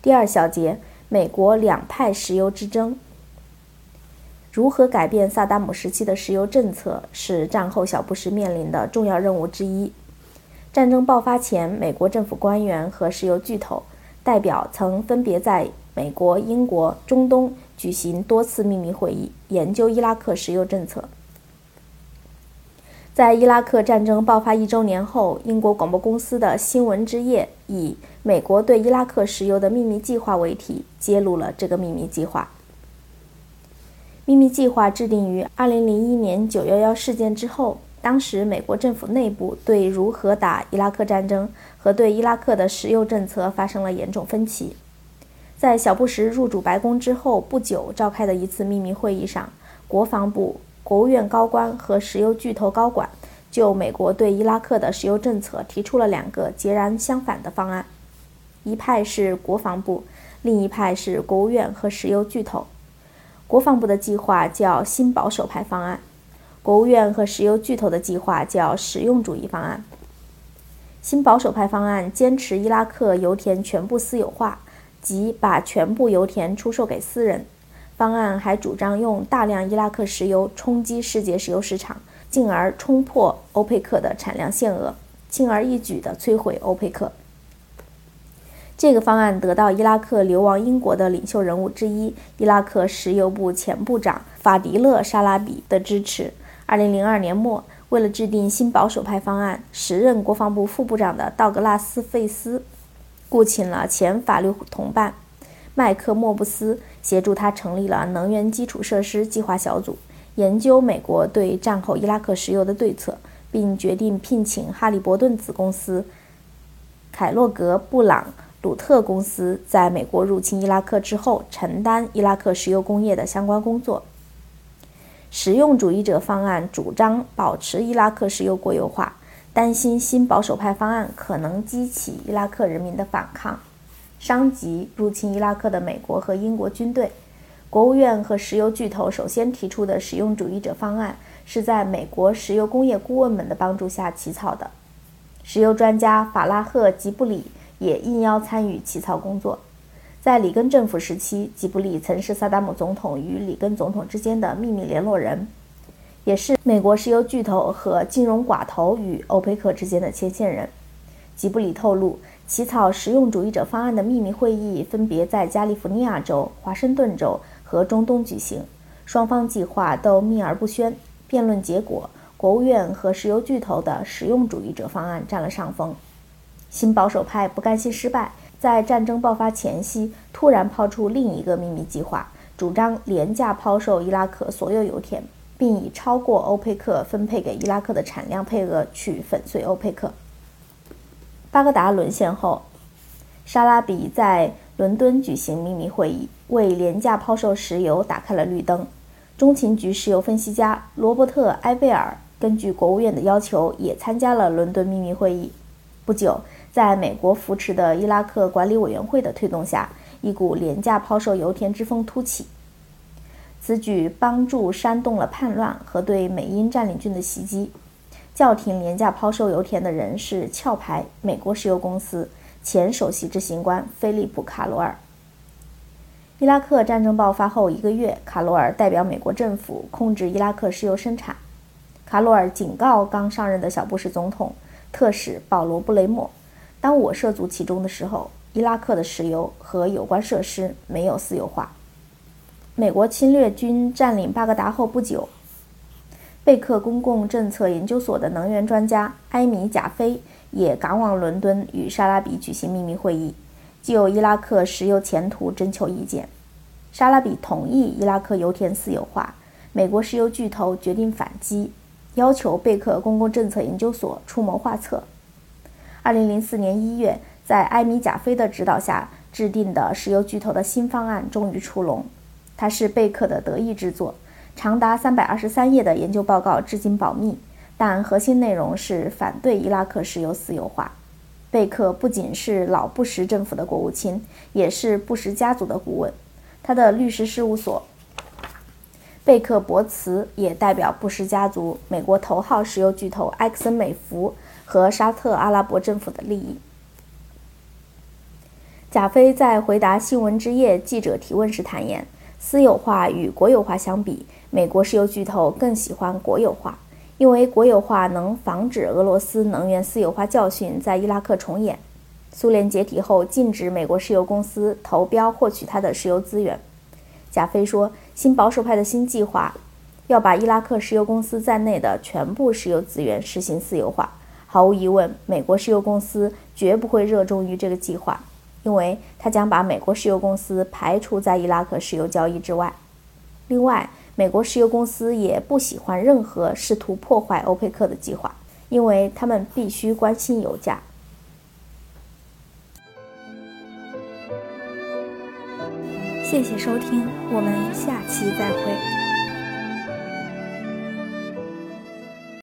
第二小节，美国两派石油之争。如何改变萨达姆时期的石油政策，是战后小布什面临的重要任务之一。战争爆发前，美国政府官员和石油巨头代表曾分别在美国、英国、中东举行多次秘密会议，研究伊拉克石油政策。在伊拉克战争爆发一周年后，英国广播公司的新闻之夜以“美国对伊拉克石油的秘密计划”为题，揭露了这个秘密计划。秘密计划制定于2001年911事件之后，当时美国政府内部对如何打伊拉克战争和对伊拉克的石油政策发生了严重分歧。在小布什入主白宫之后不久召开的一次秘密会议上，国防部。国务院高官和石油巨头高管就美国对伊拉克的石油政策提出了两个截然相反的方案，一派是国防部，另一派是国务院和石油巨头。国防部的计划叫新保守派方案，国务院和石油巨头的计划叫实用主义方案。新保守派方案坚持伊拉克油田全部私有化，即把全部油田出售给私人。方案还主张用大量伊拉克石油冲击世界石油市场，进而冲破欧佩克的产量限额，轻而易举地摧毁欧佩克。这个方案得到伊拉克流亡英国的领袖人物之一——伊拉克石油部前部长法迪勒·沙拉比的支持。2002年末，为了制定新保守派方案，时任国防部副部长的道格拉斯·费斯雇请了前法律同伴。麦克莫布斯协助他成立了能源基础设施计划小组，研究美国对战后伊拉克石油的对策，并决定聘请哈利伯顿子公司、凯洛格布朗鲁特公司在美国入侵伊拉克之后承担伊拉克石油工业的相关工作。实用主义者方案主张保持伊拉克石油国有化，担心新保守派方案可能激起伊拉克人民的反抗。伤及入侵伊拉克的美国和英国军队。国务院和石油巨头首先提出的实用主义者方案，是在美国石油工业顾问们的帮助下起草的。石油专家法拉赫·吉布里也应邀参与起草工作。在里根政府时期，吉布里曾是萨达姆总统与里根总统之间的秘密联络人，也是美国石油巨头和金融寡头与欧佩克之间的牵线人。吉布里透露。起草实用主义者方案的秘密会议分别在加利福尼亚州、华盛顿州和中东举行，双方计划都秘而不宣。辩论结果，国务院和石油巨头的实用主义者方案占了上风。新保守派不甘心失败，在战争爆发前夕突然抛出另一个秘密计划，主张廉价抛售伊拉克所有油田，并以超过欧佩克分配给伊拉克的产量配额去粉碎欧佩克。巴格达沦陷后，沙拉比在伦敦举行秘密会议，为廉价抛售石油打开了绿灯。中情局石油分析家罗伯特·埃贝尔根据国务院的要求，也参加了伦敦秘密会议。不久，在美国扶持的伊拉克管理委员会的推动下，一股廉价抛售油田之风突起。此举帮助煽动了叛乱和对美英占领军的袭击。叫停廉价抛售油田的人是壳牌美国石油公司前首席执行官菲利普·卡罗尔。伊拉克战争爆发后一个月，卡罗尔代表美国政府控制伊拉克石油生产。卡罗尔警告刚上任的小布什总统特使保罗·布雷默：“当我涉足其中的时候，伊拉克的石油和有关设施没有私有化。”美国侵略军占领巴格达后不久。贝克公共政策研究所的能源专家埃米·贾菲也赶往伦敦与沙拉比举行秘密会议，就伊拉克石油前途征求意见。沙拉比同意伊拉克油田私有化，美国石油巨头决定反击，要求贝克公共政策研究所出谋划策。2004年1月，在埃米·贾菲的指导下制定的石油巨头的新方案终于出笼，它是贝克的得意之作。长达三百二十三页的研究报告至今保密，但核心内容是反对伊拉克石油私有化。贝克不仅是老布什政府的国务卿，也是布什家族的顾问。他的律师事务所贝克伯茨也代表布什家族、美国头号石油巨头埃克森美孚和沙特阿拉伯政府的利益。贾飞在回答《新闻之夜》记者提问时坦言，私有化与国有化相比，美国石油巨头更喜欢国有化，因为国有化能防止俄罗斯能源私有化教训在伊拉克重演。苏联解体后，禁止美国石油公司投标获取它的石油资源。贾飞说，新保守派的新计划要把伊拉克石油公司在内的全部石油资源实行私有化。毫无疑问，美国石油公司绝不会热衷于这个计划，因为它将把美国石油公司排除在伊拉克石油交易之外。另外，美国石油公司也不喜欢任何试图破坏欧佩克的计划，因为他们必须关心油价。谢谢收听，我们下期再会。